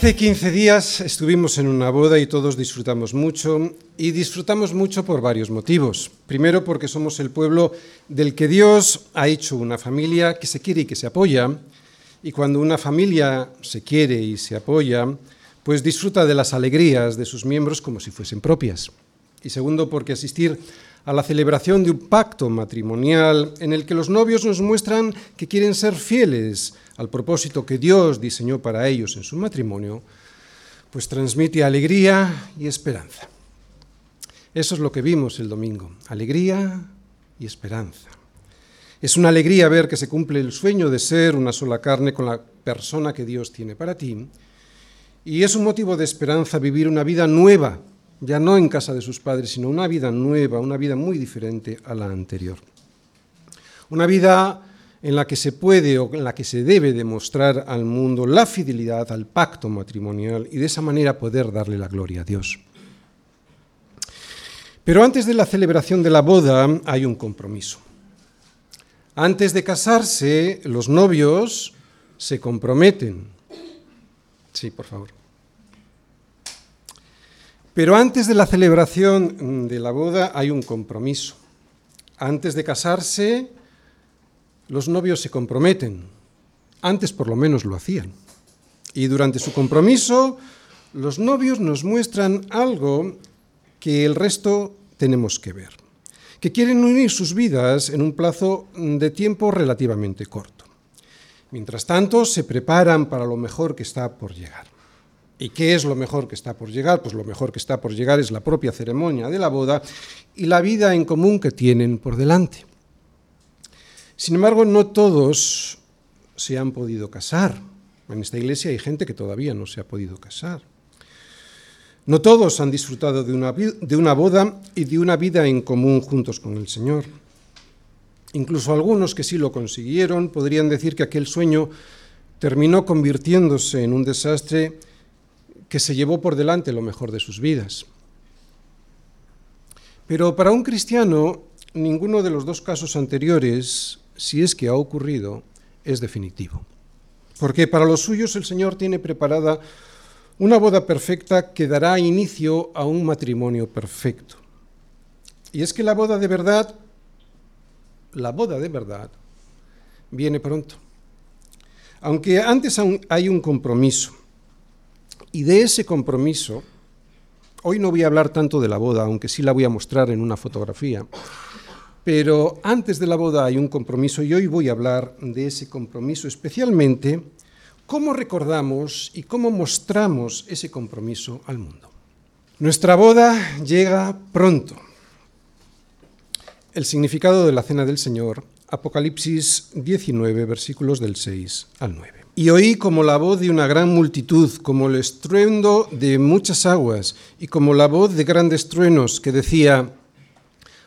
Hace 15 días estuvimos en una boda y todos disfrutamos mucho y disfrutamos mucho por varios motivos. Primero porque somos el pueblo del que Dios ha hecho una familia que se quiere y que se apoya y cuando una familia se quiere y se apoya, pues disfruta de las alegrías de sus miembros como si fuesen propias. Y segundo porque asistir a la celebración de un pacto matrimonial en el que los novios nos muestran que quieren ser fieles al propósito que Dios diseñó para ellos en su matrimonio, pues transmite alegría y esperanza. Eso es lo que vimos el domingo, alegría y esperanza. Es una alegría ver que se cumple el sueño de ser una sola carne con la persona que Dios tiene para ti. Y es un motivo de esperanza vivir una vida nueva, ya no en casa de sus padres, sino una vida nueva, una vida muy diferente a la anterior. Una vida en la que se puede o en la que se debe demostrar al mundo la fidelidad al pacto matrimonial y de esa manera poder darle la gloria a Dios. Pero antes de la celebración de la boda hay un compromiso. Antes de casarse, los novios se comprometen. Sí, por favor. Pero antes de la celebración de la boda hay un compromiso. Antes de casarse, los novios se comprometen. Antes por lo menos lo hacían. Y durante su compromiso, los novios nos muestran algo que el resto tenemos que ver, que quieren unir sus vidas en un plazo de tiempo relativamente corto. Mientras tanto, se preparan para lo mejor que está por llegar. ¿Y qué es lo mejor que está por llegar? Pues lo mejor que está por llegar es la propia ceremonia de la boda y la vida en común que tienen por delante. Sin embargo, no todos se han podido casar. En esta iglesia hay gente que todavía no se ha podido casar. No todos han disfrutado de una, de una boda y de una vida en común juntos con el Señor. Incluso algunos que sí lo consiguieron podrían decir que aquel sueño terminó convirtiéndose en un desastre que se llevó por delante lo mejor de sus vidas. Pero para un cristiano, ninguno de los dos casos anteriores si es que ha ocurrido, es definitivo. Porque para los suyos el Señor tiene preparada una boda perfecta que dará inicio a un matrimonio perfecto. Y es que la boda de verdad, la boda de verdad, viene pronto. Aunque antes hay un compromiso. Y de ese compromiso, hoy no voy a hablar tanto de la boda, aunque sí la voy a mostrar en una fotografía, pero antes de la boda hay un compromiso y hoy voy a hablar de ese compromiso, especialmente cómo recordamos y cómo mostramos ese compromiso al mundo. Nuestra boda llega pronto. El significado de la cena del Señor, Apocalipsis 19, versículos del 6 al 9. Y oí como la voz de una gran multitud, como el estruendo de muchas aguas, y como la voz de grandes truenos, que decía,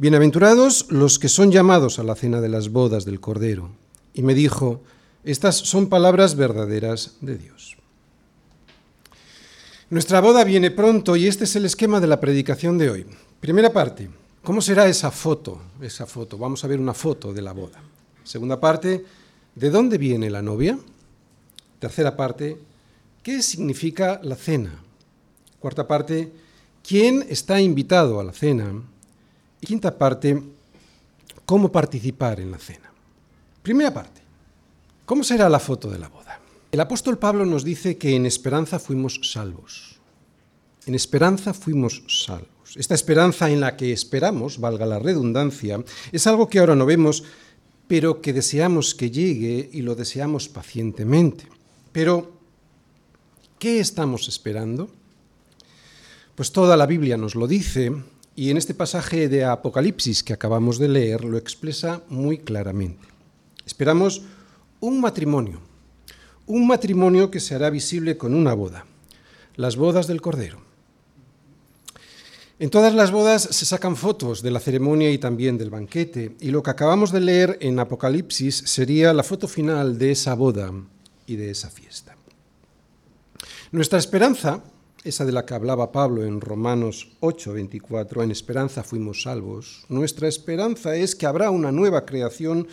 Bienaventurados los que son llamados a la cena de las bodas del Cordero. Y me dijo, estas son palabras verdaderas de Dios. Nuestra boda viene pronto y este es el esquema de la predicación de hoy. Primera parte, ¿cómo será esa foto? Esa foto, vamos a ver una foto de la boda. Segunda parte, ¿de dónde viene la novia? Tercera parte, ¿qué significa la cena? Cuarta parte, ¿quién está invitado a la cena? Y quinta parte, cómo participar en la cena. Primera parte, ¿cómo será la foto de la boda? El apóstol Pablo nos dice que en esperanza fuimos salvos. En esperanza fuimos salvos. Esta esperanza en la que esperamos, valga la redundancia, es algo que ahora no vemos, pero que deseamos que llegue y lo deseamos pacientemente. Pero, ¿qué estamos esperando? Pues toda la Biblia nos lo dice y en este pasaje de Apocalipsis que acabamos de leer lo expresa muy claramente. Esperamos un matrimonio, un matrimonio que se hará visible con una boda, las bodas del Cordero. En todas las bodas se sacan fotos de la ceremonia y también del banquete, y lo que acabamos de leer en Apocalipsis sería la foto final de esa boda y de esa fiesta. Nuestra esperanza, esa de la que hablaba Pablo en Romanos 8, 24, en esperanza fuimos salvos, nuestra esperanza es que habrá una nueva creación,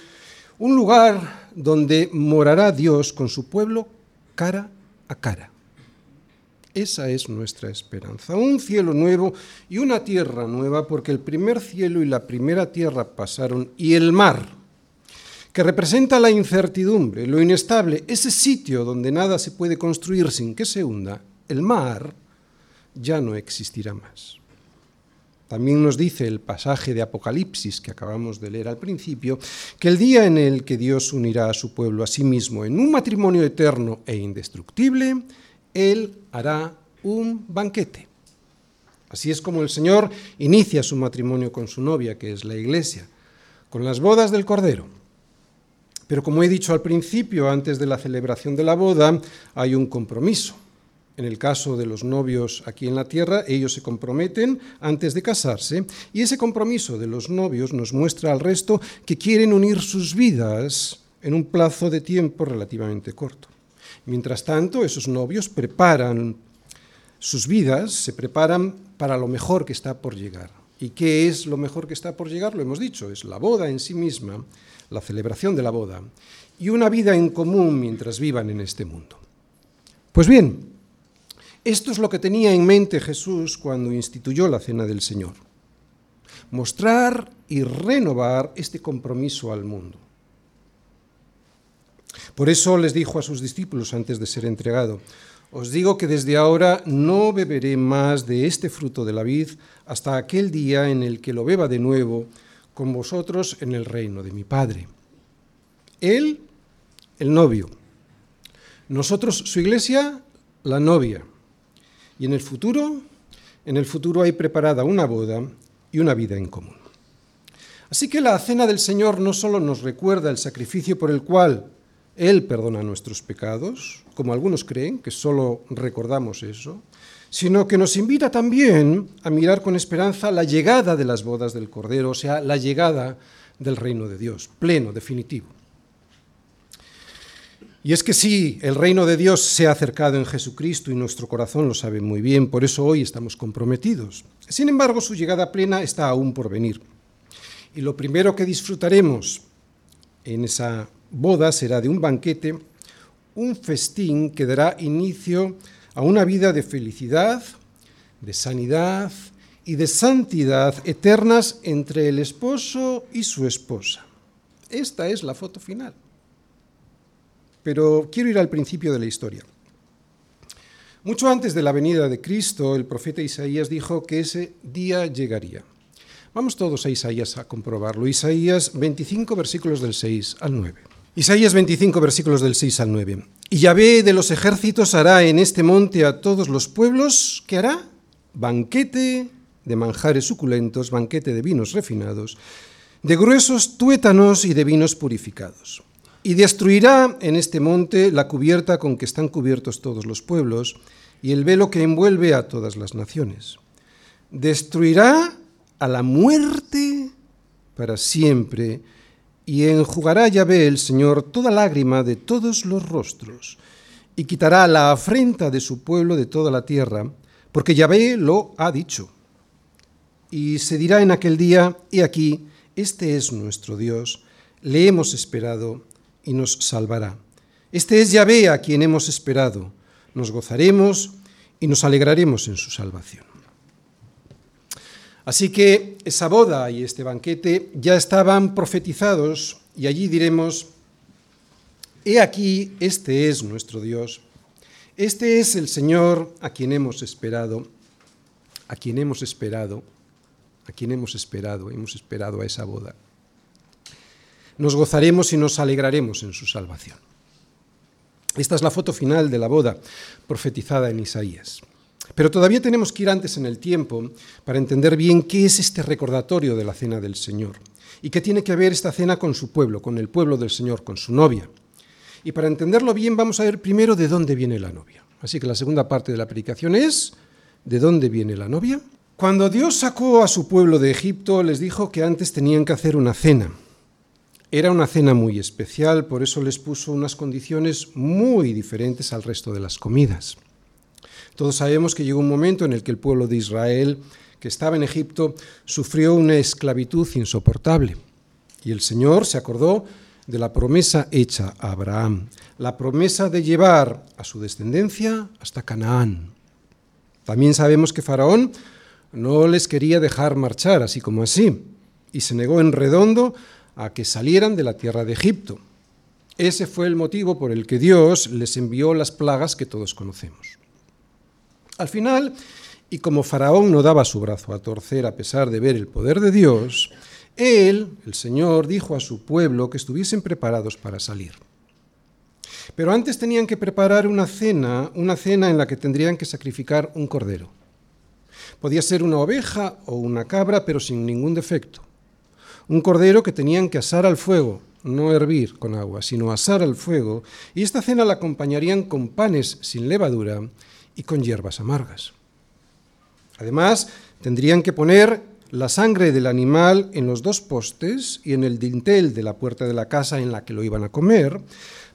un lugar donde morará Dios con su pueblo cara a cara. Esa es nuestra esperanza, un cielo nuevo y una tierra nueva, porque el primer cielo y la primera tierra pasaron y el mar, que representa la incertidumbre, lo inestable, ese sitio donde nada se puede construir sin que se hunda, el mar ya no existirá más. También nos dice el pasaje de Apocalipsis que acabamos de leer al principio, que el día en el que Dios unirá a su pueblo a sí mismo en un matrimonio eterno e indestructible, Él hará un banquete. Así es como el Señor inicia su matrimonio con su novia, que es la iglesia, con las bodas del Cordero. Pero como he dicho al principio, antes de la celebración de la boda, hay un compromiso. En el caso de los novios aquí en la tierra, ellos se comprometen antes de casarse y ese compromiso de los novios nos muestra al resto que quieren unir sus vidas en un plazo de tiempo relativamente corto. Mientras tanto, esos novios preparan sus vidas, se preparan para lo mejor que está por llegar. ¿Y qué es lo mejor que está por llegar? Lo hemos dicho, es la boda en sí misma, la celebración de la boda y una vida en común mientras vivan en este mundo. Pues bien, esto es lo que tenía en mente Jesús cuando instituyó la cena del Señor. Mostrar y renovar este compromiso al mundo. Por eso les dijo a sus discípulos antes de ser entregado, os digo que desde ahora no beberé más de este fruto de la vid hasta aquel día en el que lo beba de nuevo con vosotros en el reino de mi Padre. Él, el novio. Nosotros, su iglesia, la novia. Y en el futuro, en el futuro hay preparada una boda y una vida en común. Así que la cena del Señor no solo nos recuerda el sacrificio por el cual Él perdona nuestros pecados, como algunos creen, que solo recordamos eso, sino que nos invita también a mirar con esperanza la llegada de las bodas del Cordero, o sea, la llegada del reino de Dios, pleno, definitivo. Y es que sí, el reino de Dios se ha acercado en Jesucristo y nuestro corazón lo sabe muy bien, por eso hoy estamos comprometidos. Sin embargo, su llegada plena está aún por venir. Y lo primero que disfrutaremos en esa boda será de un banquete, un festín que dará inicio a una vida de felicidad, de sanidad y de santidad eternas entre el esposo y su esposa. Esta es la foto final pero quiero ir al principio de la historia. Mucho antes de la venida de Cristo, el profeta Isaías dijo que ese día llegaría. Vamos todos a Isaías a comprobarlo. Isaías 25, versículos del 6 al 9. Isaías 25, versículos del 6 al 9. Y Yahvé de los ejércitos hará en este monte a todos los pueblos, ¿qué hará? Banquete de manjares suculentos, banquete de vinos refinados, de gruesos tuétanos y de vinos purificados. Y destruirá en este monte la cubierta con que están cubiertos todos los pueblos y el velo que envuelve a todas las naciones. Destruirá a la muerte para siempre y enjugará Yahvé el Señor toda lágrima de todos los rostros y quitará la afrenta de su pueblo de toda la tierra, porque Yahvé lo ha dicho. Y se dirá en aquel día, he aquí, este es nuestro Dios, le hemos esperado y nos salvará. Este es Yahvé a quien hemos esperado. Nos gozaremos y nos alegraremos en su salvación. Así que esa boda y este banquete ya estaban profetizados y allí diremos, he aquí, este es nuestro Dios, este es el Señor a quien hemos esperado, a quien hemos esperado, a quien hemos esperado, hemos esperado a esa boda nos gozaremos y nos alegraremos en su salvación. Esta es la foto final de la boda profetizada en Isaías. Pero todavía tenemos que ir antes en el tiempo para entender bien qué es este recordatorio de la cena del Señor y qué tiene que ver esta cena con su pueblo, con el pueblo del Señor, con su novia. Y para entenderlo bien vamos a ver primero de dónde viene la novia. Así que la segunda parte de la predicación es ¿de dónde viene la novia? Cuando Dios sacó a su pueblo de Egipto, les dijo que antes tenían que hacer una cena. Era una cena muy especial, por eso les puso unas condiciones muy diferentes al resto de las comidas. Todos sabemos que llegó un momento en el que el pueblo de Israel, que estaba en Egipto, sufrió una esclavitud insoportable. Y el Señor se acordó de la promesa hecha a Abraham, la promesa de llevar a su descendencia hasta Canaán. También sabemos que Faraón no les quería dejar marchar así como así, y se negó en redondo a que salieran de la tierra de Egipto. Ese fue el motivo por el que Dios les envió las plagas que todos conocemos. Al final, y como Faraón no daba su brazo a torcer a pesar de ver el poder de Dios, él, el Señor, dijo a su pueblo que estuviesen preparados para salir. Pero antes tenían que preparar una cena, una cena en la que tendrían que sacrificar un cordero. Podía ser una oveja o una cabra, pero sin ningún defecto. Un cordero que tenían que asar al fuego, no hervir con agua, sino asar al fuego, y esta cena la acompañarían con panes sin levadura y con hierbas amargas. Además, tendrían que poner la sangre del animal en los dos postes y en el dintel de la puerta de la casa en la que lo iban a comer,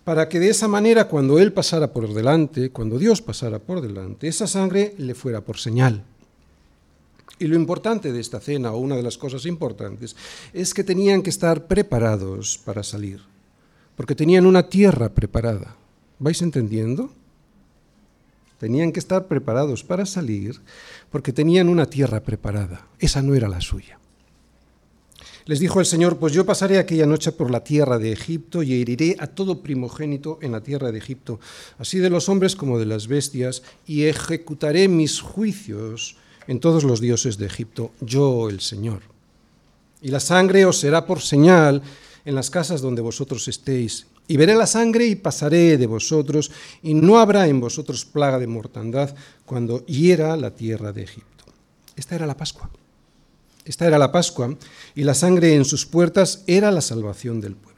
para que de esa manera cuando él pasara por delante, cuando Dios pasara por delante, esa sangre le fuera por señal. Y lo importante de esta cena, o una de las cosas importantes, es que tenían que estar preparados para salir, porque tenían una tierra preparada. ¿Vais entendiendo? Tenían que estar preparados para salir porque tenían una tierra preparada. Esa no era la suya. Les dijo el Señor, pues yo pasaré aquella noche por la tierra de Egipto y heriré a todo primogénito en la tierra de Egipto, así de los hombres como de las bestias, y ejecutaré mis juicios en todos los dioses de Egipto, yo el Señor. Y la sangre os será por señal en las casas donde vosotros estéis. Y veré la sangre y pasaré de vosotros, y no habrá en vosotros plaga de mortandad cuando hiera la tierra de Egipto. Esta era la Pascua. Esta era la Pascua, y la sangre en sus puertas era la salvación del pueblo.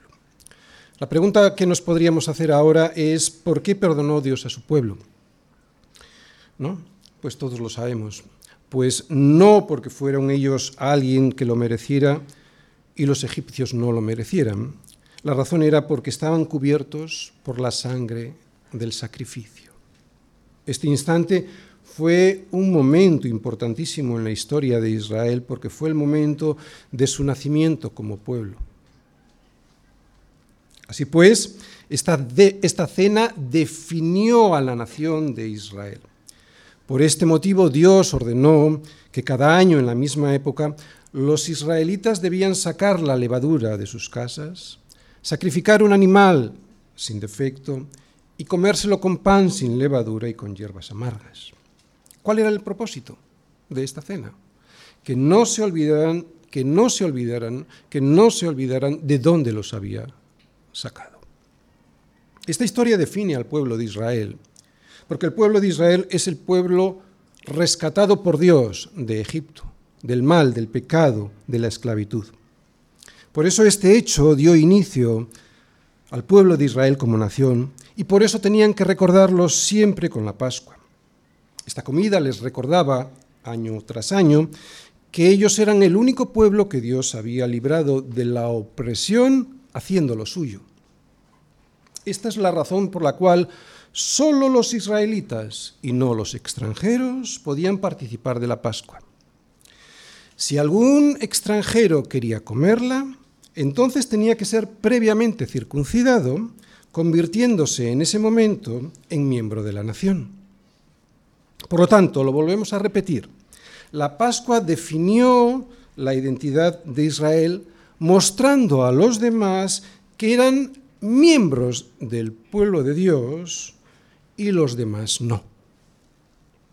La pregunta que nos podríamos hacer ahora es, ¿por qué perdonó Dios a su pueblo? ¿No? Pues todos lo sabemos. Pues no porque fueran ellos alguien que lo mereciera y los egipcios no lo merecieran. La razón era porque estaban cubiertos por la sangre del sacrificio. Este instante fue un momento importantísimo en la historia de Israel porque fue el momento de su nacimiento como pueblo. Así pues, esta, esta cena definió a la nación de Israel. Por este motivo Dios ordenó que cada año en la misma época los israelitas debían sacar la levadura de sus casas, sacrificar un animal sin defecto y comérselo con pan sin levadura y con hierbas amargas. ¿Cuál era el propósito de esta cena? Que no se olvidaran, que no se olvidaran, que no se olvidaran de dónde los había sacado. Esta historia define al pueblo de Israel porque el pueblo de Israel es el pueblo rescatado por Dios de Egipto, del mal, del pecado, de la esclavitud. Por eso este hecho dio inicio al pueblo de Israel como nación y por eso tenían que recordarlo siempre con la Pascua. Esta comida les recordaba año tras año que ellos eran el único pueblo que Dios había librado de la opresión haciendo lo suyo. Esta es la razón por la cual Solo los israelitas y no los extranjeros podían participar de la Pascua. Si algún extranjero quería comerla, entonces tenía que ser previamente circuncidado, convirtiéndose en ese momento en miembro de la nación. Por lo tanto, lo volvemos a repetir, la Pascua definió la identidad de Israel mostrando a los demás que eran miembros del pueblo de Dios y los demás no.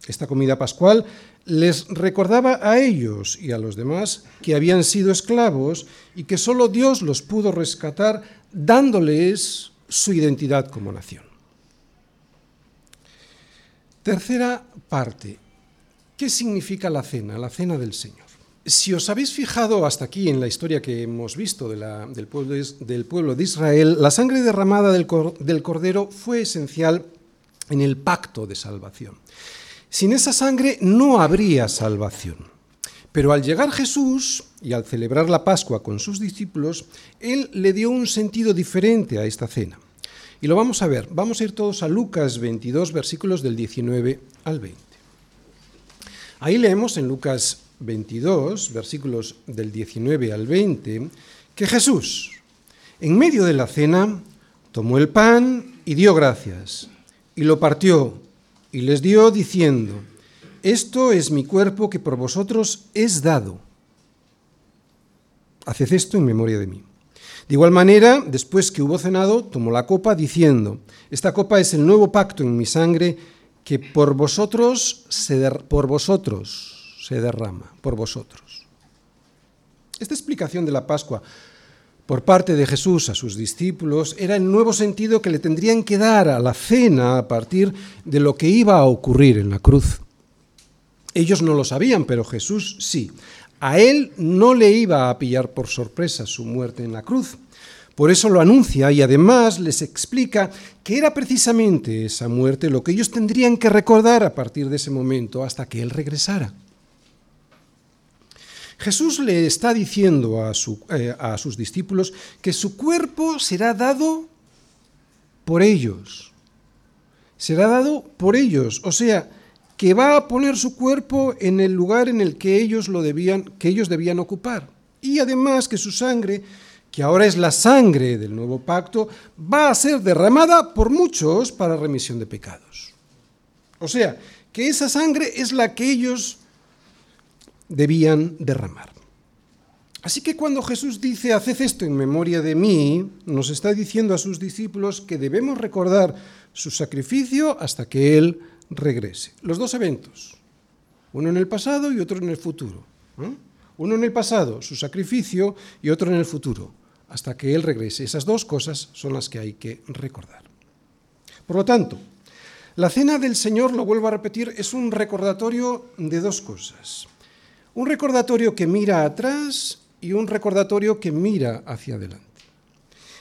Esta comida pascual les recordaba a ellos y a los demás que habían sido esclavos y que solo Dios los pudo rescatar dándoles su identidad como nación. Tercera parte. ¿Qué significa la cena, la cena del Señor? Si os habéis fijado hasta aquí en la historia que hemos visto del, pueblo de, Israel, la sangre derramada del, del Cordero fue esencial en el pacto de salvación. Sin esa sangre no habría salvación. Pero al llegar Jesús y al celebrar la Pascua con sus discípulos, Él le dio un sentido diferente a esta cena. Y lo vamos a ver. Vamos a ir todos a Lucas 22, versículos del 19 al 20. Ahí leemos en Lucas 22, versículos del 19 al 20, que Jesús, en medio de la cena, tomó el pan y dio gracias, y lo partió, y les dio diciendo, esto es mi cuerpo que por vosotros es dado. Haced esto en memoria de mí. De igual manera, después que hubo cenado, tomó la copa diciendo, esta copa es el nuevo pacto en mi sangre que por vosotros se, por vosotros se derrama, por vosotros. Esta explicación de la Pascua por parte de Jesús a sus discípulos era el nuevo sentido que le tendrían que dar a la cena a partir de lo que iba a ocurrir en la cruz. Ellos no lo sabían, pero Jesús sí. A él no le iba a pillar por sorpresa su muerte en la cruz. Por eso lo anuncia y además les explica que era precisamente esa muerte lo que ellos tendrían que recordar a partir de ese momento hasta que Él regresara. Jesús le está diciendo a, eh, a sus discípulos que su cuerpo será dado por ellos. Será dado por ellos. O sea, que va a poner su cuerpo en el lugar en el que ellos lo debían, que ellos debían ocupar. Y además que su sangre, que ahora es la sangre del nuevo pacto, va a ser derramada por muchos para remisión de pecados. O sea, que esa sangre es la que ellos debían derramar. Así que cuando Jesús dice, haced esto en memoria de mí, nos está diciendo a sus discípulos que debemos recordar su sacrificio hasta que Él regrese. Los dos eventos, uno en el pasado y otro en el futuro. Uno en el pasado, su sacrificio, y otro en el futuro, hasta que Él regrese. Esas dos cosas son las que hay que recordar. Por lo tanto, la cena del Señor, lo vuelvo a repetir, es un recordatorio de dos cosas. Un recordatorio que mira atrás y un recordatorio que mira hacia adelante.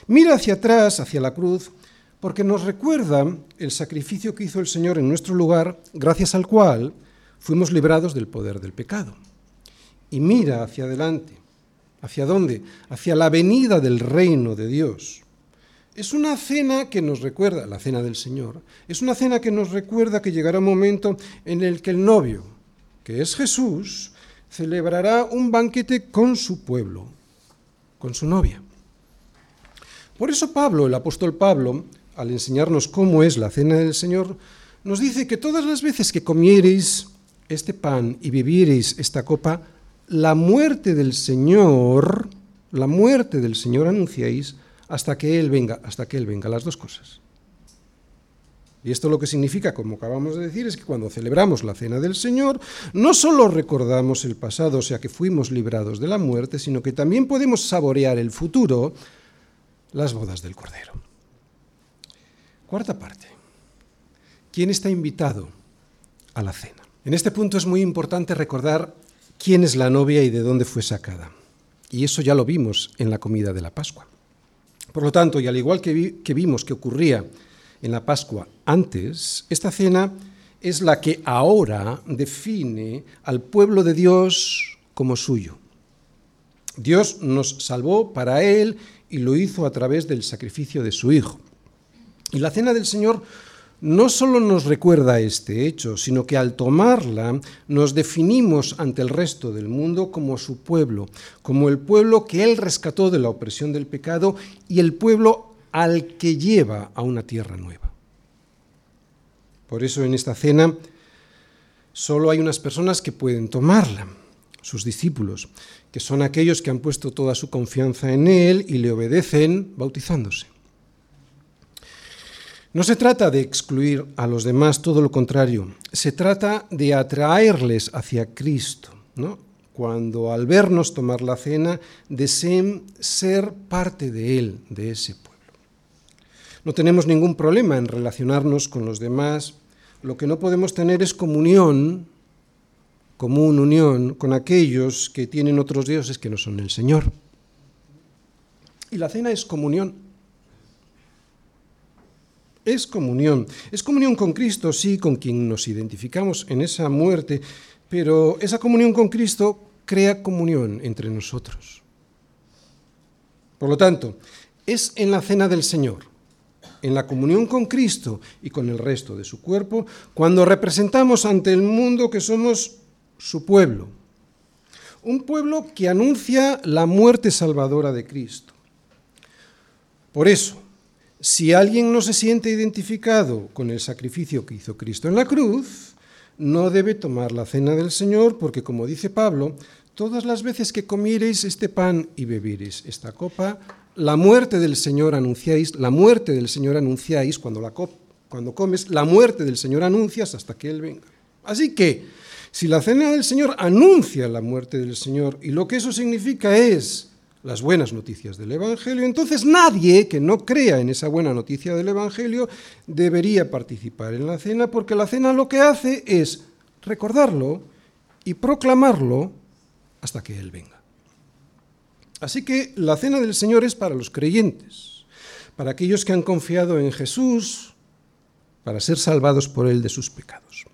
Mira hacia atrás, hacia la cruz, porque nos recuerda el sacrificio que hizo el Señor en nuestro lugar, gracias al cual fuimos librados del poder del pecado. Y mira hacia adelante. ¿Hacia dónde? Hacia la venida del reino de Dios. Es una cena que nos recuerda, la cena del Señor, es una cena que nos recuerda que llegará un momento en el que el novio, que es Jesús, celebrará un banquete con su pueblo, con su novia. Por eso Pablo, el apóstol Pablo, al enseñarnos cómo es la cena del Señor, nos dice que todas las veces que comiereis este pan y bebiereis esta copa, la muerte del Señor, la muerte del Señor anunciáis hasta que Él venga, hasta que Él venga, las dos cosas. Y esto lo que significa, como acabamos de decir, es que cuando celebramos la cena del Señor, no solo recordamos el pasado, o sea que fuimos librados de la muerte, sino que también podemos saborear el futuro, las bodas del Cordero. Cuarta parte. ¿Quién está invitado a la cena? En este punto es muy importante recordar quién es la novia y de dónde fue sacada. Y eso ya lo vimos en la comida de la Pascua. Por lo tanto, y al igual que, que vimos que ocurría en la Pascua antes, esta cena es la que ahora define al pueblo de Dios como suyo. Dios nos salvó para Él y lo hizo a través del sacrificio de su Hijo. Y la cena del Señor no solo nos recuerda este hecho, sino que al tomarla nos definimos ante el resto del mundo como su pueblo, como el pueblo que Él rescató de la opresión del pecado y el pueblo al que lleva a una tierra nueva. Por eso en esta cena solo hay unas personas que pueden tomarla, sus discípulos, que son aquellos que han puesto toda su confianza en Él y le obedecen bautizándose. No se trata de excluir a los demás, todo lo contrario. Se trata de atraerles hacia Cristo, ¿no? cuando al vernos tomar la cena deseen ser parte de Él, de ese pueblo. No tenemos ningún problema en relacionarnos con los demás. Lo que no podemos tener es comunión, común unión, con aquellos que tienen otros dioses que no son el Señor. Y la cena es comunión es comunión. Es comunión con Cristo, sí, con quien nos identificamos en esa muerte, pero esa comunión con Cristo crea comunión entre nosotros. Por lo tanto, es en la cena del Señor, en la comunión con Cristo y con el resto de su cuerpo, cuando representamos ante el mundo que somos su pueblo. Un pueblo que anuncia la muerte salvadora de Cristo. Por eso, si alguien no se siente identificado con el sacrificio que hizo Cristo en la cruz, no debe tomar la cena del Señor, porque como dice Pablo, todas las veces que comiereis este pan y bebiereis esta copa, la muerte del Señor anunciáis, la muerte del Señor anunciáis cuando, cuando comes, la muerte del Señor anuncias hasta que Él venga. Así que, si la cena del Señor anuncia la muerte del Señor y lo que eso significa es las buenas noticias del Evangelio, entonces nadie que no crea en esa buena noticia del Evangelio debería participar en la cena, porque la cena lo que hace es recordarlo y proclamarlo hasta que Él venga. Así que la cena del Señor es para los creyentes, para aquellos que han confiado en Jesús, para ser salvados por Él de sus pecados.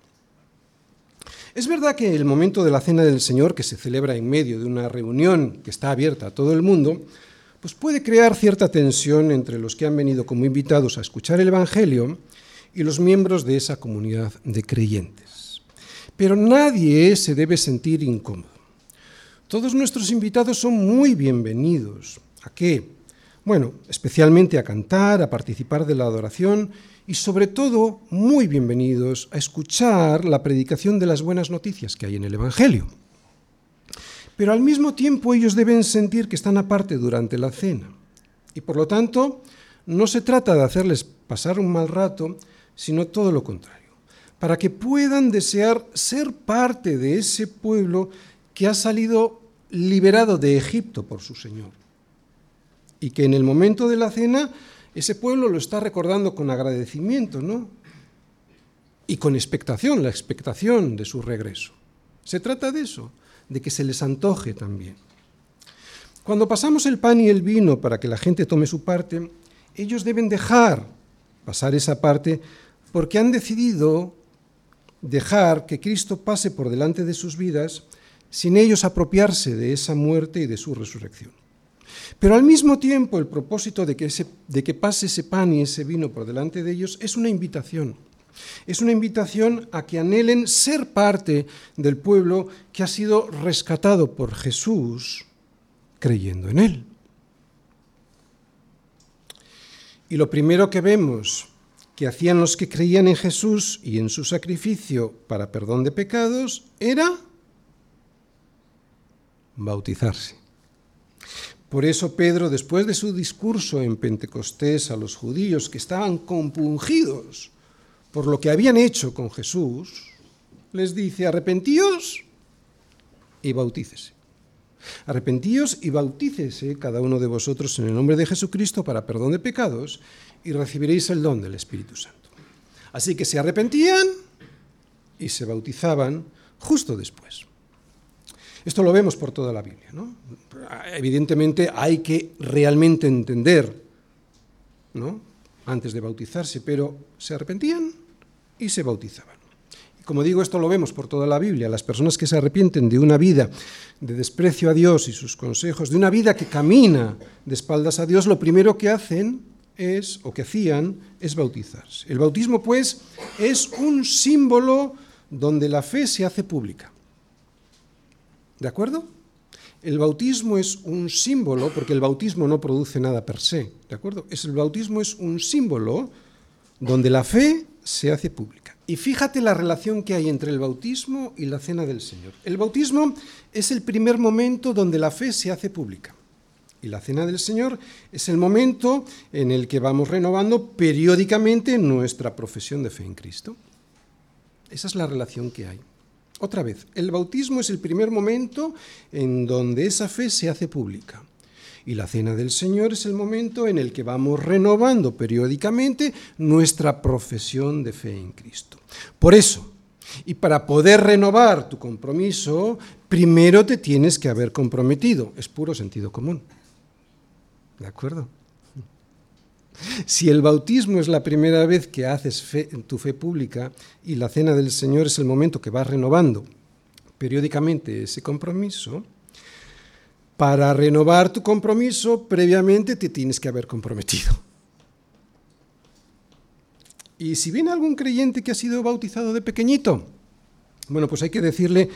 Es verdad que el momento de la cena del Señor, que se celebra en medio de una reunión que está abierta a todo el mundo, pues puede crear cierta tensión entre los que han venido como invitados a escuchar el Evangelio y los miembros de esa comunidad de creyentes. Pero nadie se debe sentir incómodo. Todos nuestros invitados son muy bienvenidos. ¿A qué? Bueno, especialmente a cantar, a participar de la adoración y sobre todo muy bienvenidos a escuchar la predicación de las buenas noticias que hay en el Evangelio. Pero al mismo tiempo ellos deben sentir que están aparte durante la cena. Y por lo tanto, no se trata de hacerles pasar un mal rato, sino todo lo contrario, para que puedan desear ser parte de ese pueblo que ha salido liberado de Egipto por su Señor. Y que en el momento de la cena ese pueblo lo está recordando con agradecimiento, ¿no? Y con expectación, la expectación de su regreso. Se trata de eso, de que se les antoje también. Cuando pasamos el pan y el vino para que la gente tome su parte, ellos deben dejar pasar esa parte porque han decidido dejar que Cristo pase por delante de sus vidas sin ellos apropiarse de esa muerte y de su resurrección. Pero al mismo tiempo el propósito de que, pase ese pan y ese vino por delante de ellos es una invitación. Es una invitación a que anhelen ser parte del pueblo que ha sido rescatado por Jesús creyendo en Él. Y lo primero que vemos que hacían los que creían en Jesús y en su sacrificio para perdón de pecados era bautizarse. Por eso Pedro, después de su discurso en Pentecostés a los judíos que estaban compungidos por lo que habían hecho con Jesús, les dice, arrepentíos y bautícese. Arrepentíos y bautícese cada uno de vosotros en el nombre de Jesucristo para perdón de pecados y recibiréis el don del Espíritu Santo. Así que se arrepentían y se bautizaban justo después. Esto lo vemos por toda la Biblia. ¿no? Evidentemente hay que realmente entender ¿no? antes de bautizarse, pero se arrepentían y se bautizaban. Y como digo, esto lo vemos por toda la Biblia. Las personas que se arrepienten de una vida de desprecio a Dios y sus consejos, de una vida que camina de espaldas a Dios, lo primero que hacen es, o que hacían, es bautizarse. El bautismo, pues, es un símbolo donde la fe se hace pública. ¿De acuerdo? El bautismo es un símbolo, porque el bautismo no produce nada per se, ¿de acuerdo? Es, el bautismo es un símbolo donde la fe se hace pública. Y fíjate la relación que hay entre el bautismo y la cena del Señor. El bautismo es el primer momento donde la fe se hace pública. Y la cena del Señor es el momento en el que vamos renovando periódicamente nuestra profesión de fe en Cristo. Esa es la relación que hay. Otra vez, el bautismo es el primer momento en donde esa fe se hace pública. Y la cena del Señor es el momento en el que vamos renovando periódicamente nuestra profesión de fe en Cristo. Por eso, y para poder renovar tu compromiso, primero te tienes que haber comprometido. Es puro sentido común. ¿De acuerdo? Si el bautismo es la primera vez que haces tu fe pública y la cena del Señor es el momento que vas renovando periódicamente ese compromiso, para renovar tu compromiso previamente te tienes que haber comprometido. Y si viene algún creyente que ha sido bautizado de pequeñito, bueno, pues hay que decirle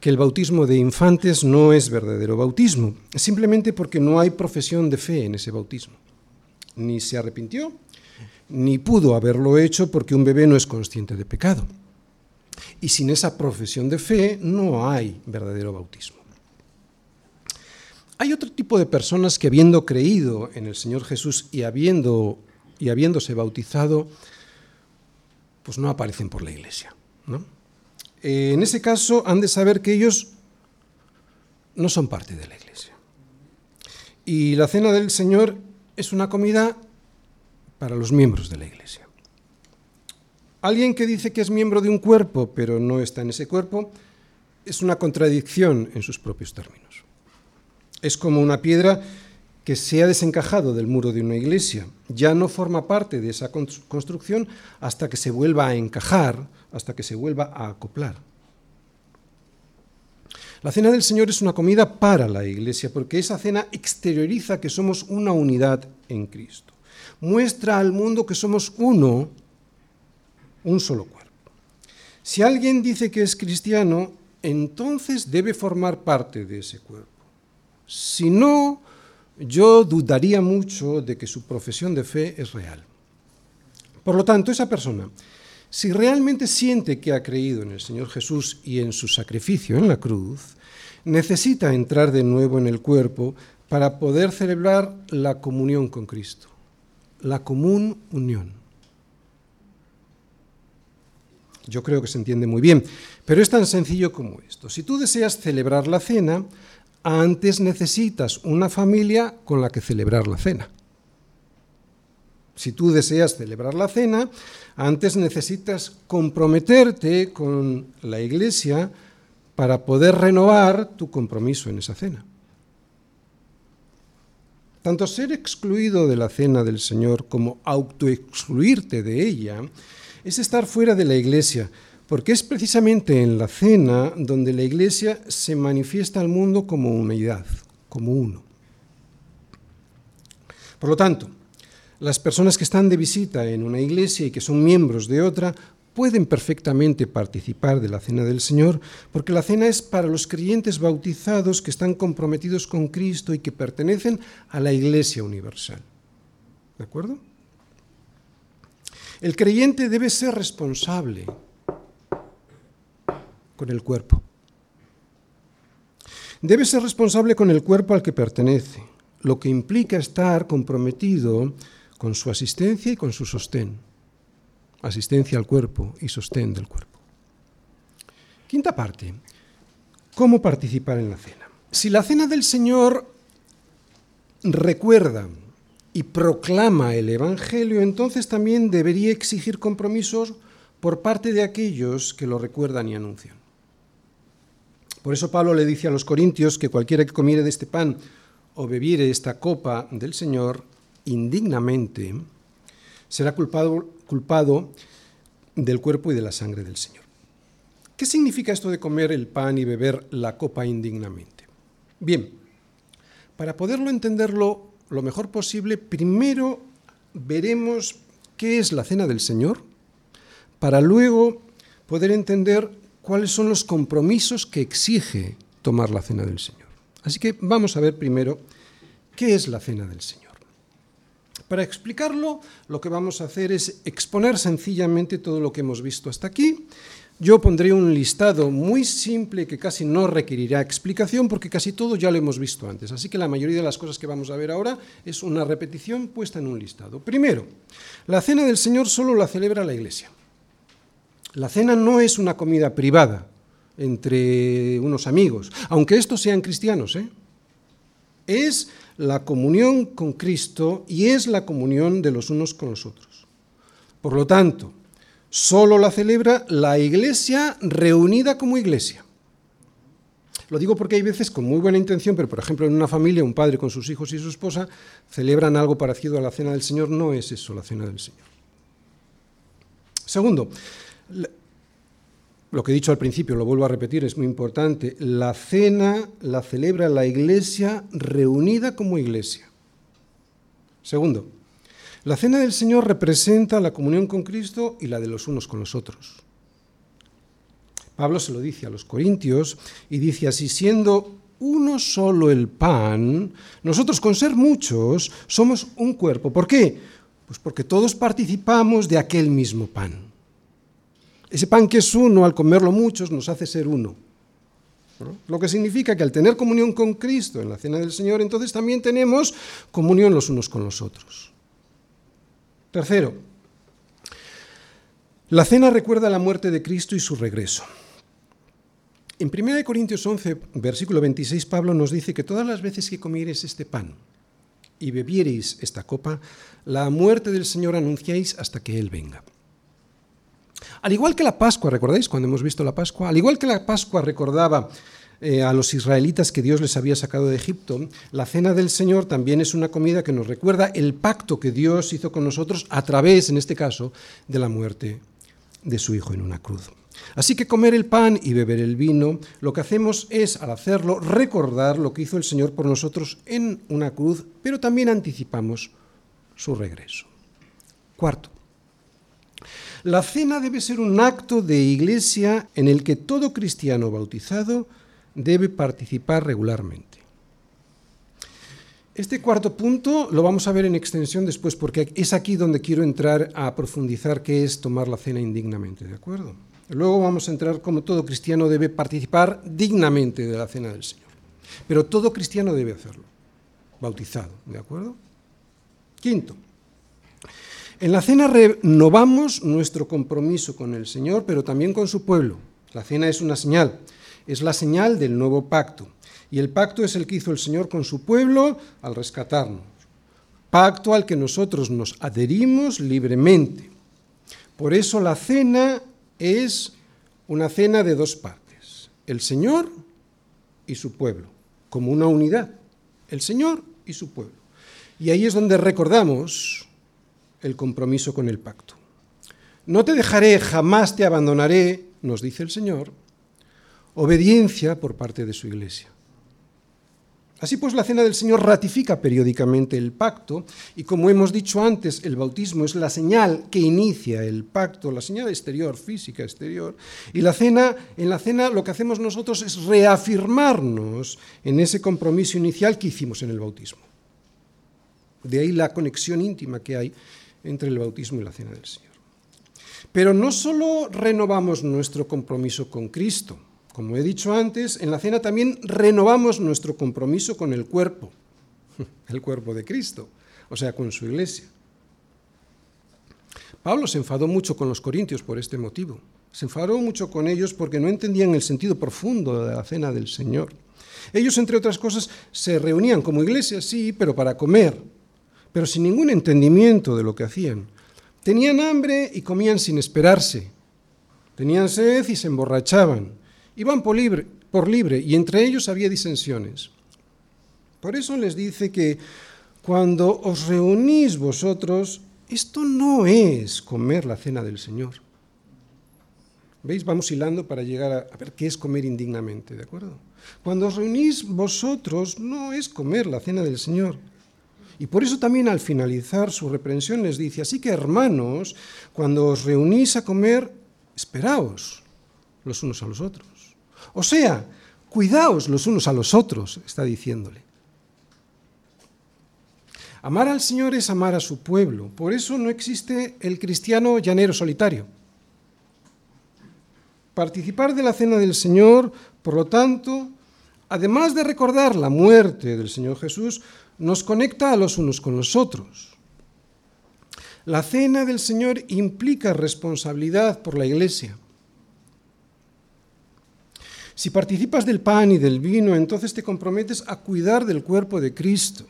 que el bautismo de infantes no es verdadero bautismo, simplemente porque no hay profesión de fe en ese bautismo. Ni se arrepintió, ni pudo haberlo hecho porque un bebé no es consciente de pecado. Y sin esa profesión de fe no hay verdadero bautismo. Hay otro tipo de personas que habiendo creído en el Señor Jesús y, habiendo, y habiéndose bautizado, pues no aparecen por la iglesia. Eh, en ese caso han de saber que ellos no son parte de la iglesia. Y la cena del Señor es una comida para los miembros de la iglesia. Alguien que dice que es miembro de un cuerpo, pero no está en ese cuerpo, es una contradicción en sus propios términos. Es como una piedra que se ha desencajado del muro de una iglesia. Ya no forma parte de esa construcción hasta que se vuelva a encajar, hasta que se vuelva a acoplar. La cena del Señor es una comida para la iglesia, porque esa cena exterioriza que somos una unidad en Cristo muestra al mundo que somos uno, un solo cuerpo. Si alguien dice que es cristiano, entonces debe formar parte de ese cuerpo. Si no, yo dudaría mucho de que su profesión de fe es real. Por lo tanto, esa persona, si realmente siente que ha creído en el Señor Jesús y en su sacrificio en la cruz, necesita entrar de nuevo en el cuerpo para poder celebrar la comunión con Cristo la común unión. Yo creo que se entiende muy bien, pero es tan sencillo como esto. Si tú deseas celebrar la cena, antes necesitas una familia con la que celebrar la cena. Si tú deseas celebrar la cena, antes necesitas comprometerte con la iglesia para poder renovar tu compromiso en esa cena. Tanto ser excluido de la cena del Señor como autoexcluirte de ella es estar fuera de la iglesia, porque es precisamente en la cena donde la iglesia se manifiesta al mundo como unidad, como uno. Por lo tanto, las personas que están de visita en una iglesia y que son miembros de otra pueden perfectamente participar de la cena del Señor, porque la cena es para los creyentes bautizados que están comprometidos con Cristo y que pertenecen a la Iglesia Universal. ¿De acuerdo? El creyente debe ser responsable con el cuerpo. Debe ser responsable con el cuerpo al que pertenece, lo que implica estar comprometido con su asistencia y con su sostén asistencia al cuerpo y sostén del cuerpo. Quinta parte, ¿cómo participar en la cena? Si la cena del Señor recuerda y proclama el Evangelio, entonces también debería exigir compromisos por parte de aquellos que lo recuerdan y anuncian. Por eso Pablo le dice a los corintios que cualquiera que comiere de este pan o bebiere esta copa del Señor indignamente, será culpado, del cuerpo y de la sangre del Señor. ¿Qué significa esto de comer el pan y beber la copa indignamente? Bien, para poderlo entenderlo lo mejor posible, primero veremos qué es la cena del Señor, para luego poder entender cuáles son los compromisos que exige tomar la cena del Señor. Así que vamos a ver primero qué es la cena del Señor. Para explicarlo, lo que vamos a hacer es exponer sencillamente todo lo que hemos visto hasta aquí. Yo pondré un listado muy simple que casi no requerirá explicación porque casi todo ya lo hemos visto antes. Así que la mayoría de las cosas que vamos a ver ahora es una repetición puesta en un listado. Primero, la cena del Señor solo la celebra la Iglesia. La cena no es una comida privada entre unos amigos, aunque estos sean cristianos. ¿eh? Es la comunión con Cristo y es la comunión de los unos con los otros. Por lo tanto, solo la celebra la iglesia reunida como iglesia. Lo digo porque hay veces con muy buena intención, pero por ejemplo en una familia, un padre con sus hijos y su esposa celebran algo parecido a la cena del Señor. No es eso la cena del Señor. Segundo, lo que he dicho al principio, lo vuelvo a repetir, es muy importante, la cena la celebra la iglesia reunida como iglesia. Segundo, la cena del Señor representa la comunión con Cristo y la de los unos con los otros. Pablo se lo dice a los corintios y dice así, siendo uno solo el pan, nosotros con ser muchos somos un cuerpo. ¿Por qué? Pues porque todos participamos de aquel mismo pan. Ese pan que es uno, al comerlo muchos, nos hace ser uno. Lo que significa que al tener comunión con Cristo en la cena del Señor, entonces también tenemos comunión los unos con los otros. Tercero, la cena recuerda la muerte de Cristo y su regreso. En 1 Corintios 11, versículo 26, Pablo nos dice que todas las veces que comiereis este pan y bebiereis esta copa, la muerte del Señor anunciáis hasta que Él venga. Al igual que la Pascua, ¿recordáis cuando hemos visto la Pascua? Al igual que la Pascua recordaba eh, a los israelitas que Dios les había sacado de Egipto, la cena del Señor también es una comida que nos recuerda el pacto que Dios hizo con nosotros a través, en este caso, de la muerte de su Hijo en una cruz. Así que comer el pan y beber el vino, lo que hacemos es, al hacerlo, recordar lo que hizo el Señor por nosotros en una cruz, pero también anticipamos su regreso. Cuarto, la cena debe ser un acto de iglesia en el que todo cristiano bautizado debe participar regularmente. Este cuarto punto lo vamos a ver en extensión después porque es aquí donde quiero entrar a profundizar qué es tomar la cena indignamente, ¿de acuerdo? Luego vamos a entrar como todo cristiano debe participar dignamente de la cena del Señor. Pero todo cristiano debe hacerlo, bautizado, ¿de acuerdo? Quinto, en la cena renovamos nuestro compromiso con el Señor, pero también con su pueblo. La cena es una señal, es la señal del nuevo pacto. Y el pacto es el que hizo el Señor con su pueblo al rescatarnos. Pacto al que nosotros nos adherimos libremente. Por eso la cena es una cena de dos partes. El Señor y su pueblo, como una unidad. El Señor y su pueblo. Y ahí es donde recordamos el compromiso con el pacto. No te dejaré, jamás te abandonaré, nos dice el Señor, obediencia por parte de su iglesia. Así pues, la cena del Señor ratifica periódicamente el pacto y como hemos dicho antes, el bautismo es la señal que inicia el pacto, la señal exterior, física exterior, y la cena, en la cena lo que hacemos nosotros es reafirmarnos en ese compromiso inicial que hicimos en el bautismo. De ahí la conexión íntima que hay entre el bautismo y la cena del Señor. Pero no solo renovamos nuestro compromiso con Cristo, como he dicho antes, en la cena también renovamos nuestro compromiso con el cuerpo, el cuerpo de Cristo, o sea, con su iglesia. Pablo se enfadó mucho con los corintios por este motivo. Se enfadó mucho con ellos porque no entendían el sentido profundo de la cena del Señor. Ellos, entre otras cosas, se reunían como iglesia, sí, pero para comer, pero sin ningún entendimiento de lo que hacían. Tenían hambre y comían sin esperarse. Tenían sed y se emborrachaban. Iban por libre, por libre y entre ellos había disensiones. Por eso les dice que cuando os reunís vosotros, esto no es comer la cena del Señor. ¿Veis? Vamos hilando para llegar a, a, ver qué es comer indignamente, ¿de acuerdo? Cuando os reunís vosotros, no es comer la cena del Señor. Y por eso también al finalizar su reprensión les dice, así que hermanos, cuando os reunís a comer, esperaos los unos a los otros. O sea, cuidaos los unos a los otros, está diciéndole. Amar al Señor es amar a su pueblo. Por eso no existe el cristiano llanero solitario. Participar de la cena del Señor, por lo tanto, además de recordar la muerte del Señor Jesús, nos conecta a los unos con los otros. La cena del Señor implica responsabilidad por la Iglesia. Si participas del pan y del vino, entonces te comprometes a cuidar del cuerpo de Cristo.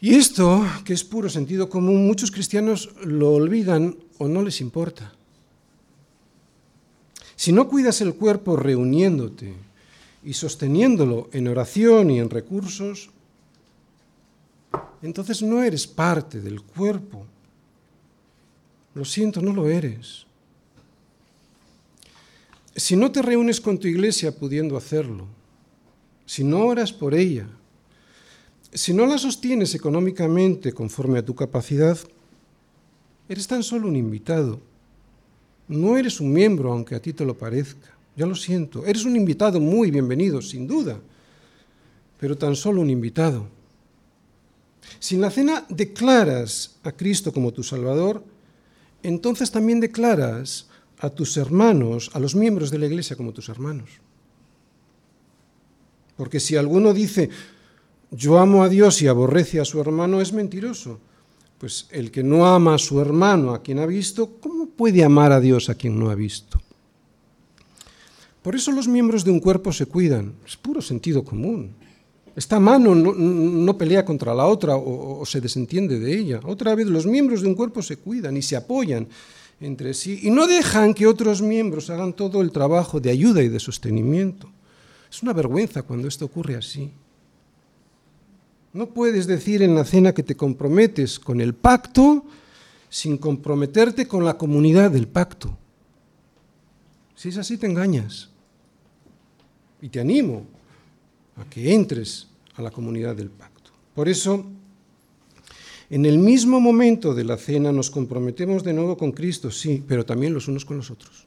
Y esto, que es puro sentido común, muchos cristianos lo olvidan o no les importa. Si no cuidas el cuerpo reuniéndote y sosteniéndolo en oración y en recursos, entonces no eres parte del cuerpo. Lo siento, no lo eres. si no te reúnes con tu iglesia pudiendo hacerlo, si no oras por ella, si no la sostienes económicamente conforme a tu capacidad, eres tan solo un invitado. No eres un miembro, aunque a ti te lo parezca. Ya lo siento. Eres un invitado muy bienvenido, sin duda, pero tan solo un invitado. Si en la cena declaras a Cristo como tu Salvador, entonces también declaras a tus hermanos, a los miembros de la iglesia como tus hermanos. Porque si alguno dice, yo amo a Dios y aborrece a su hermano, es mentiroso. Pues el que no ama a su hermano, a quien ha visto, ¿cómo puede amar a Dios a quien no ha visto? Por eso los miembros de un cuerpo se cuidan, es puro sentido común. Esta mano no, pelea contra la otra o, se desentiende de ella. Otra vez, los miembros de un cuerpo se cuidan y se apoyan entre sí y no dejan que otros miembros hagan todo el trabajo de ayuda y de sostenimiento. Es una vergüenza cuando esto ocurre así. No puedes decir en la cena que te comprometes con el pacto sin comprometerte con la comunidad del pacto. Si es así, te engañas. Y te animo a que entres a la comunidad del pacto. Por eso, en el mismo momento de la cena nos comprometemos de nuevo con Cristo, sí, pero también los unos con los otros.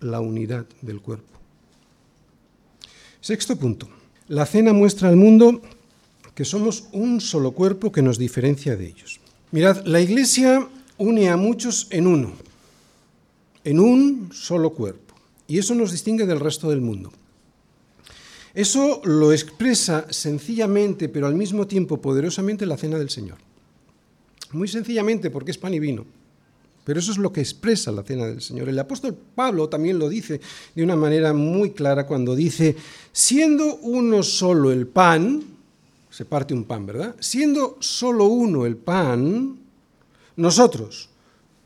La unidad del cuerpo. Sexto punto. La cena muestra al mundo que somos un solo cuerpo que nos diferencia de ellos. Mirad, la Iglesia une a muchos en uno, en un solo cuerpo, y eso nos distingue del resto del mundo. Eso lo expresa sencillamente, pero al mismo tiempo poderosamente, la cena del Señor. Muy sencillamente, porque es pan y vino. Pero eso es lo que expresa la cena del Señor. El apóstol Pablo también lo dice de una manera muy clara cuando dice, siendo uno solo el pan, se parte un pan, ¿verdad? Siendo solo uno el pan, nosotros,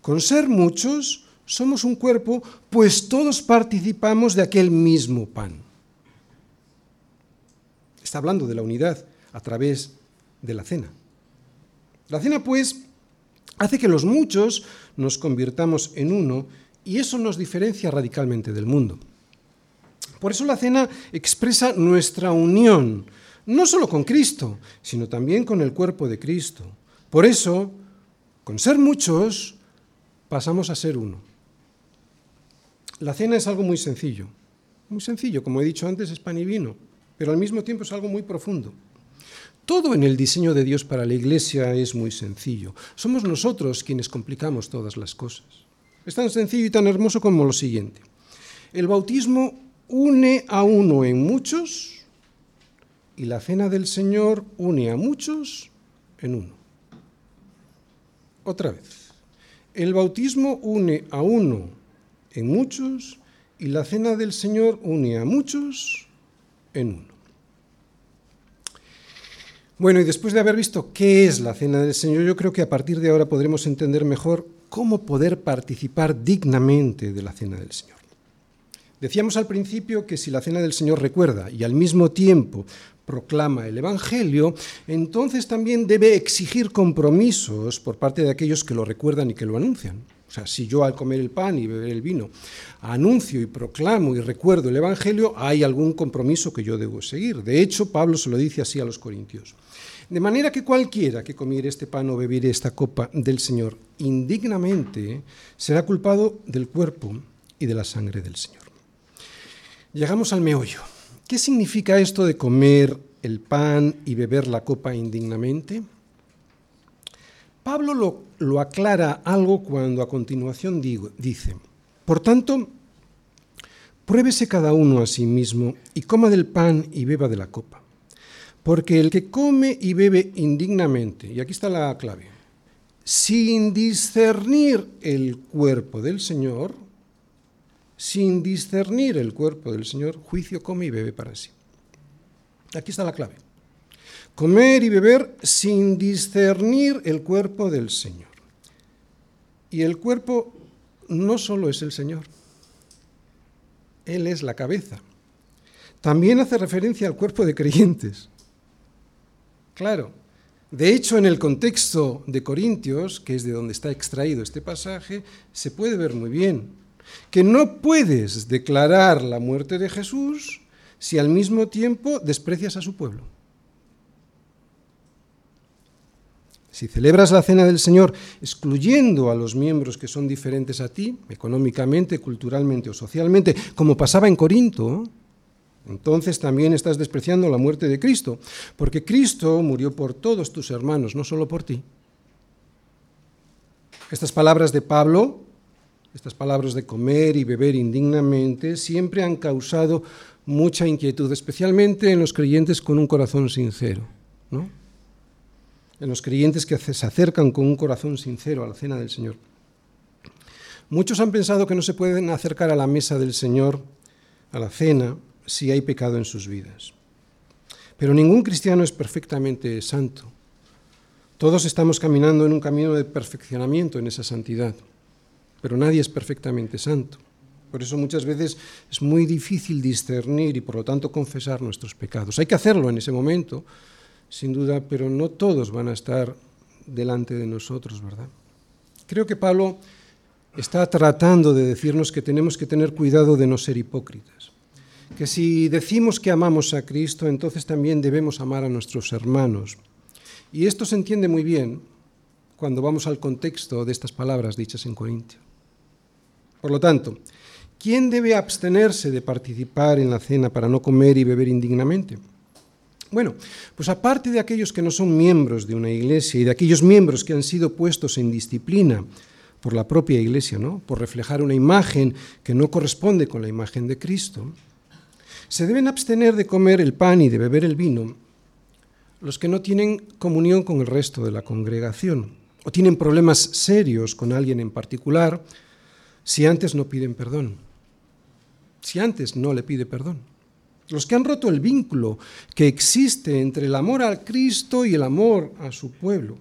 con ser muchos, somos un cuerpo, pues todos participamos de aquel mismo pan. Está hablando de la unidad a través de la cena. La cena, pues, hace que los muchos nos convirtamos en uno y eso nos diferencia radicalmente del mundo. Por eso la cena expresa nuestra unión, no solo con Cristo, sino también con el cuerpo de Cristo. Por eso, con ser muchos, pasamos a ser uno. La cena es algo muy sencillo, muy sencillo, como he dicho antes, es pan y vino, pero al mismo tiempo es algo muy profundo. Todo en el diseño de Dios para la Iglesia es muy sencillo. Somos nosotros quienes complicamos todas las cosas. Es tan sencillo y tan hermoso como lo siguiente. El bautismo une a uno en muchos y la cena del Señor une a muchos en uno. Otra vez. El bautismo une a uno en muchos y la cena del Señor une a muchos en uno. Bueno, y después de haber visto qué es la cena del Señor, yo creo que a partir de ahora podremos entender mejor cómo poder participar dignamente de la cena del Señor. Decíamos al principio que si la cena del Señor recuerda y al mismo tiempo proclama el Evangelio, entonces también debe exigir compromisos por parte de aquellos que lo recuerdan y que lo anuncian. O sea, si yo al comer el pan y beber el vino anuncio y proclamo y recuerdo el Evangelio, hay algún compromiso que yo debo seguir. De hecho, Pablo se lo dice así a los corintios. De manera que cualquiera que comiere este pan o bebiere esta copa del Señor indignamente será culpado del cuerpo y de la sangre del Señor. Llegamos al meollo. ¿Qué significa esto de comer el pan y beber la copa indignamente? Pablo lo, aclara algo cuando a continuación dice, por tanto, pruébese cada uno a sí mismo y coma del pan y beba de la copa. Porque el que come y bebe indignamente, y aquí está la clave, sin discernir el cuerpo del Señor, sin discernir el cuerpo del Señor, juicio come y bebe para sí. Aquí está la clave comer y beber sin discernir el cuerpo del Señor. Y el cuerpo no solo es el Señor, Él es la cabeza. También hace referencia al cuerpo de creyentes. Claro, de hecho en el contexto de Corintios, que es de donde está extraído este pasaje, se puede ver muy bien. que no puedes declarar la muerte de Jesús si al mismo tiempo desprecias a su pueblo. Si celebras la cena del Señor excluyendo a los miembros que son diferentes a ti, económicamente, culturalmente o socialmente, como pasaba en Corinto, entonces también estás despreciando la muerte de Cristo, porque Cristo murió por todos tus hermanos, no solo por ti. Estas palabras de Pablo, estas palabras de comer y beber indignamente, siempre han causado mucha inquietud, especialmente en los creyentes con un corazón sincero, ¿no? En los creyentes que se acercan con un corazón sincero a la cena del Señor. Muchos han pensado que no se pueden acercar a la mesa del Señor, a la cena, si hay pecado en sus vidas. Pero ningún cristiano es perfectamente santo. Todos estamos caminando en un camino de perfeccionamiento en esa santidad, pero nadie es perfectamente santo. Por eso muchas veces es muy difícil discernir y por lo tanto confesar nuestros pecados. Hay que hacerlo en ese momento, sin duda, pero no todos van a estar delante de nosotros, ¿verdad? Creo que Pablo está tratando de decirnos que tenemos que tener cuidado de no ser hipócritas que si decimos que amamos a Cristo, entonces también debemos amar a nuestros hermanos. Y esto se entiende muy bien cuando vamos al contexto de estas palabras dichas en Corintio. Por lo tanto, ¿quién debe abstenerse de participar en la cena para no comer y beber indignamente? Bueno, pues aparte de aquellos que no son miembros de una iglesia y de aquellos miembros que han sido puestos en disciplina por la propia iglesia, ¿no? Por reflejar una imagen que no corresponde con la imagen de Cristo, se deben abstener de comer el pan y de beber el vino los que no tienen comunión con el resto de la congregación o tienen problemas serios con alguien en particular si antes no piden perdón, si antes no le pide perdón. Los que han roto el vínculo que existe entre el amor al Cristo y el amor a su pueblo.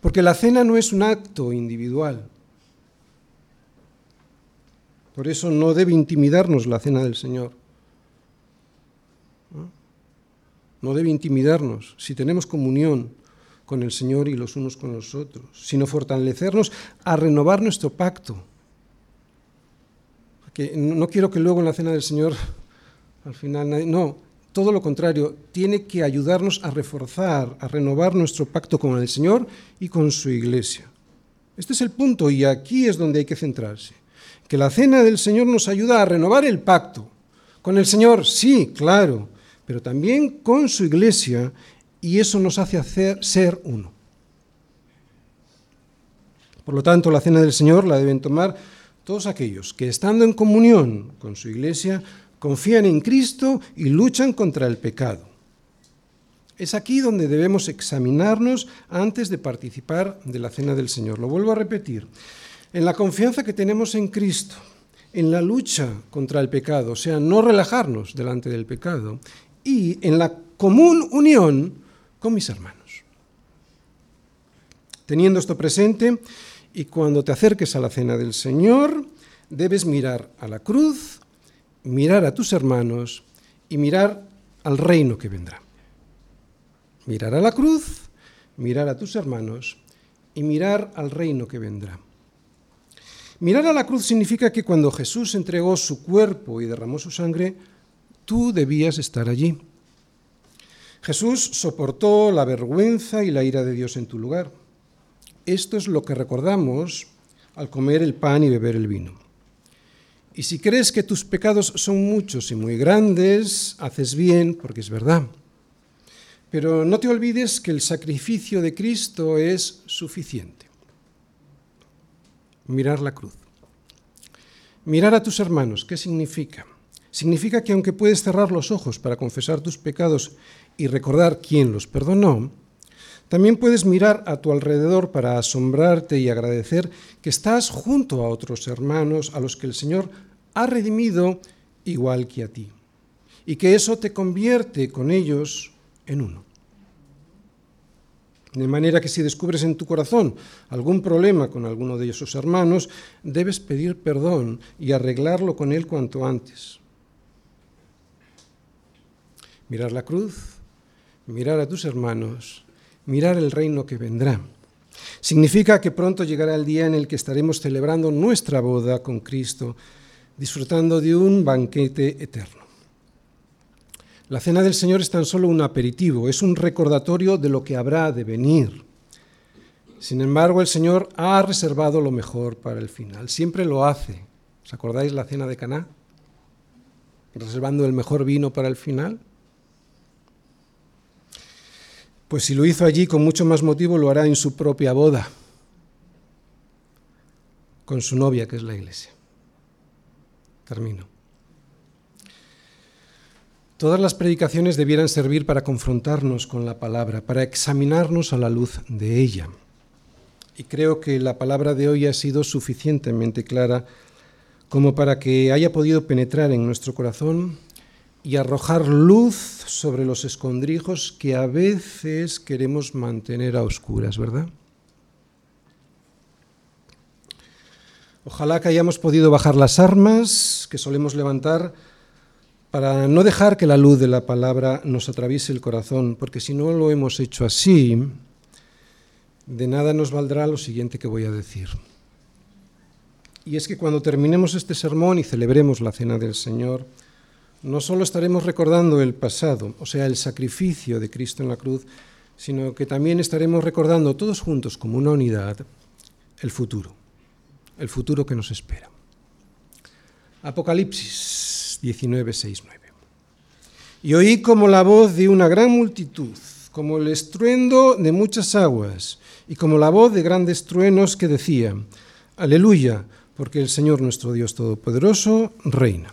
Porque la cena no es un acto individual, por eso no debe intimidarnos la cena del Señor. ¿no? debe intimidarnos si tenemos comunión con el Señor y los unos con los otros, sino fortalecernos a renovar nuestro pacto. Porque no quiero que luego en la cena del Señor al final nadie, no, todo lo contrario, tiene que ayudarnos a reforzar, a renovar nuestro pacto con el Señor y con su iglesia. Este es el punto y aquí es donde hay que centrarse que la cena del Señor nos ayuda a renovar el pacto. Con el Señor, sí, claro, pero también con su iglesia y eso nos hace hacer, ser uno. Por lo tanto, la cena del Señor la deben tomar todos aquellos que estando en comunión con su iglesia confían en Cristo y luchan contra el pecado. Es aquí donde debemos examinarnos antes de participar de la cena del Señor. Lo vuelvo a repetir en la confianza que tenemos en Cristo, en la lucha contra el pecado, o sea, no relajarnos delante del pecado, y en la común unión con mis hermanos. Teniendo esto presente, y cuando te acerques a la cena del Señor, debes mirar a la cruz, mirar a tus hermanos y mirar al reino que vendrá. Mirar a la cruz, mirar a tus hermanos y mirar al reino que vendrá. Mirar a la cruz significa que cuando Jesús entregó su cuerpo y derramó su sangre, tú debías estar allí. Jesús soportó la vergüenza y la ira de Dios en tu lugar. Esto es lo que recordamos al comer el pan y beber el vino. Y si crees que tus pecados son muchos y muy grandes, haces bien porque es verdad. Pero no te olvides que el sacrificio de Cristo es suficiente mirar la cruz. Mirar a tus hermanos, ¿qué significa? Significa que aunque puedes cerrar los ojos para confesar tus pecados y recordar quién los perdonó, también puedes mirar a tu alrededor para asombrarte y agradecer que estás junto a otros hermanos a los que el Señor ha redimido igual que a ti, y que eso te convierte con ellos en uno. De manera que si descubres en tu corazón algún problema con alguno de esos hermanos, debes pedir perdón y arreglarlo con él cuanto antes. Mirar la cruz, mirar a tus hermanos, mirar el reino que vendrá. Significa que pronto llegará el día en el que estaremos celebrando nuestra boda con Cristo, disfrutando de un banquete eterno. La cena del Señor es tan solo un aperitivo, es un recordatorio de lo que habrá de venir. Sin embargo, el Señor ha reservado lo mejor para el final. Siempre lo hace. ¿Os acordáis la cena de Caná? Reservando el mejor vino para el final. Pues si lo hizo allí, con mucho más motivo lo hará en su propia boda, con su novia, que es la iglesia. Termino. Todas las predicaciones debieran servir para confrontarnos con la palabra, para examinarnos a la luz de ella. Y creo que la palabra de hoy ha sido suficientemente clara como para que haya podido penetrar en nuestro corazón y arrojar luz sobre los escondrijos que a veces queremos mantener a oscuras, ¿verdad? Ojalá que hayamos podido bajar las armas que solemos levantar para no dejar que la luz de la palabra nos atraviese el corazón, porque si no lo hemos hecho así, de nada nos valdrá lo siguiente que voy a decir. Y es que cuando terminemos este sermón y celebremos la cena del Señor, no solo estaremos recordando el pasado, o sea, el sacrificio de Cristo en la cruz, sino que también estaremos recordando todos juntos como una unidad el futuro, el futuro que nos espera. Apocalipsis 19, 6, 9. Y oí como la voz de una gran multitud, como el estruendo de muchas aguas, y como la voz de grandes truenos que decía, Aleluya, porque el Señor nuestro Dios Todopoderoso reina.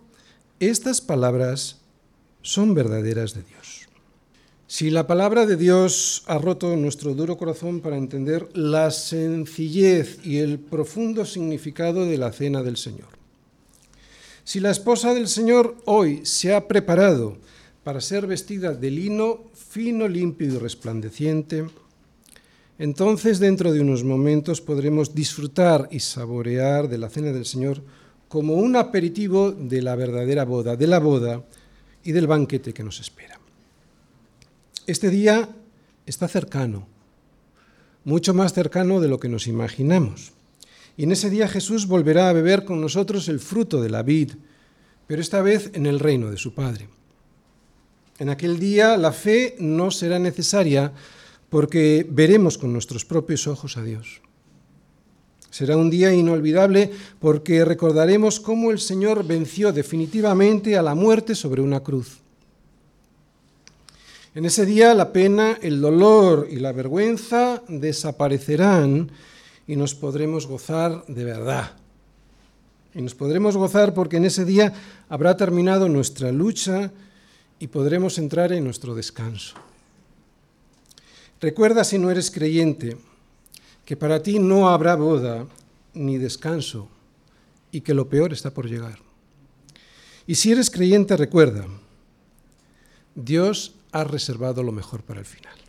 estas palabras son verdaderas de Dios. Si la palabra de Dios ha roto nuestro duro corazón para entender la sencillez y el profundo significado de la cena del Señor. Si la esposa del Señor hoy se ha preparado para ser vestida de lino fino, limpio y resplandeciente, entonces dentro de unos momentos podremos disfrutar y saborear de la cena del Señor como un aperitivo de la verdadera boda, de la boda y del banquete que nos espera. Este día está cercano, mucho más cercano de lo que nos imaginamos. Y en ese día Jesús volverá a beber con nosotros el fruto de la vid, pero esta vez en el reino de su Padre. En aquel día la fe no será necesaria porque veremos con nuestros propios ojos a Dios. Será un día inolvidable porque recordaremos cómo el Señor venció definitivamente a la muerte sobre una cruz. En ese día la pena, el dolor y la vergüenza desaparecerán y nos podremos gozar de verdad. Y nos podremos gozar porque en ese día habrá terminado nuestra lucha y podremos entrar en nuestro descanso. Recuerda si no eres creyente que para ti no habrá boda ni descanso y que lo peor está por llegar. Y si eres creyente, recuerda, Dios ha reservado lo mejor para el final.